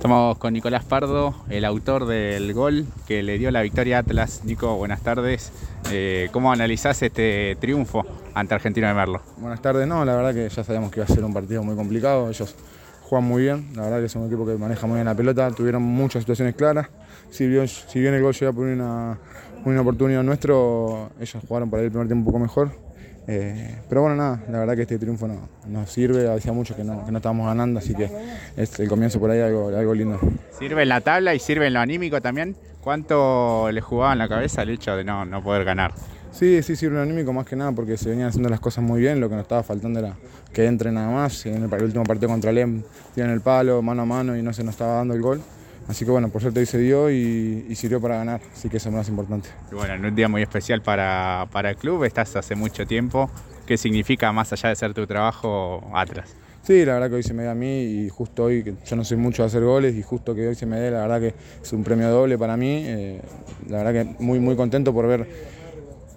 Estamos con Nicolás Pardo, el autor del gol que le dio la victoria a Atlas. Nico, buenas tardes. Eh, ¿Cómo analizás este triunfo ante Argentino de Merlo? Buenas tardes, no, la verdad que ya sabíamos que iba a ser un partido muy complicado. Ellos juegan muy bien, la verdad que es un equipo que maneja muy bien la pelota, tuvieron muchas situaciones claras. Si bien, el gol llega por una, una oportunidad nuestro, ellos jugaron para el primer tiempo un poco mejor eh, pero bueno, nada, la verdad que este triunfo no, nos sirve, hacía mucho que no, que no estábamos ganando, así que es el comienzo por ahí algo, algo lindo. ¿Sirve en la tabla y sirve en lo anímico también? ¿Cuánto le jugaba en la cabeza el hecho de no, no poder ganar? Sí, sí, sirve en lo anímico más que nada porque se venían haciendo las cosas muy bien, lo que nos estaba faltando era que entre nada más, en el, último partido contra Lem tienen el palo mano a mano y no se nos estaba dando el gol. Así que bueno, por suerte hoy se dio y, sirvió para ganar, así que eso es lo más importante. Y bueno, en un día muy especial para, para el club, estás hace mucho tiempo. ¿Qué significa más allá de ser tu trabajo Atlas? Sí, la verdad que hoy se me da a mí y justo hoy, que yo no soy mucho de hacer goles y justo que hoy se me dé, la verdad que es un premio doble para mí. Eh, la verdad que muy, muy contento por ver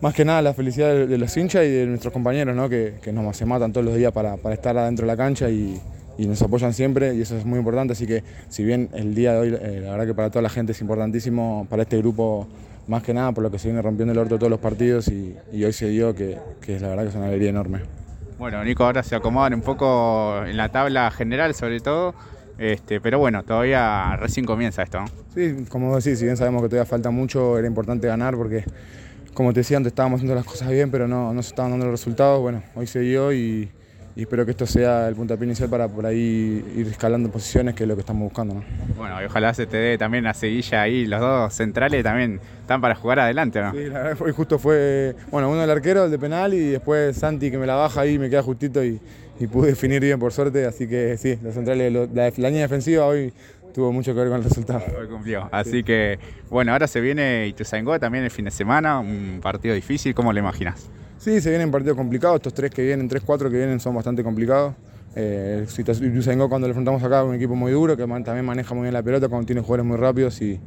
más que nada la felicidad de, los hinchas y de nuestros compañeros, ¿no? que, que nos se matan todos los días para, para estar adentro de la cancha y, y nos apoyan siempre y eso es muy importante, así que si bien el día de hoy, eh, la verdad que para toda la gente es importantísimo, para este grupo más que nada por lo que se viene rompiendo el orto todos los partidos y, hoy se dio que, que la verdad que es una alegría enorme. Bueno, Nico, ahora se acomodan un poco en la tabla general sobre todo, este, pero bueno, todavía recién comienza esto. Sí, como decís, si bien sabemos que todavía falta mucho, era importante ganar porque, como te decía antes, estábamos haciendo las cosas bien, pero no, no se estaban dando los resultados. Bueno, hoy se dio y, y espero que esto sea el puntapié inicial para por ahí ir escalando posiciones, que es lo que estamos buscando. ¿no? Bueno, y ojalá se te dé también a Sevilla ahí, los dos centrales también están para jugar adelante, ¿no? Sí, la verdad fue, justo fue, bueno, uno del arquero, el de penal, y después Santi que me la baja ahí, me queda justito y, pude definir bien por suerte, así que sí, los centrales, la, la línea defensiva hoy tuvo mucho que ver con el resultado. Hoy cumplió. Así que, bueno, ahora se viene Ituzaingó también el fin de semana, un partido difícil, ¿cómo lo imaginas? Sí, se vienen partidos complicados, estos tres que vienen, tres, cuatro que vienen son bastante complicados. Eh, cuando le enfrentamos acá un equipo muy duro que también maneja muy bien la pelota, cuando tiene jugadores muy rápidos y,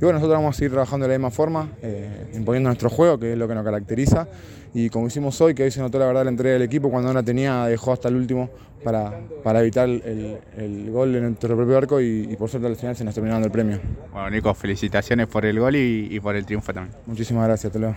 bueno, nosotros vamos a seguir trabajando de la misma forma, eh, imponiendo nuestro juego, que es lo que nos caracteriza y como hicimos hoy, que hoy se notó la verdad la entrega del equipo, cuando no la tenía dejó hasta el último para, para evitar el, gol en nuestro propio arco y, por suerte al final se nos terminó dando el premio. Bueno Nico, felicitaciones por el gol y, y por el triunfo también. Muchísimas gracias, te lo